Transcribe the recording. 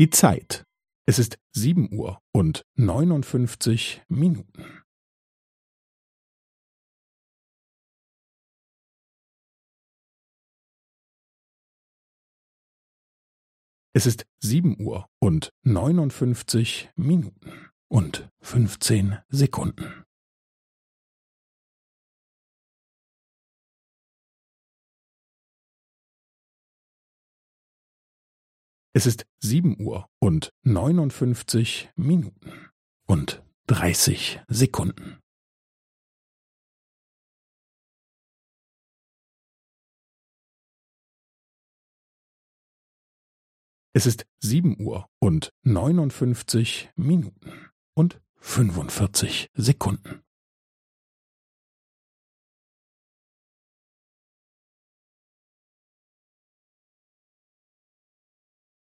Die Zeit. Es ist sieben Uhr und neunundfünfzig Minuten. Es ist sieben Uhr und neunundfünfzig Minuten und fünfzehn Sekunden. Es ist sieben Uhr und neunundfünfzig Minuten und dreißig Sekunden. Es ist sieben Uhr und neunundfünfzig Minuten und fünfundvierzig Sekunden.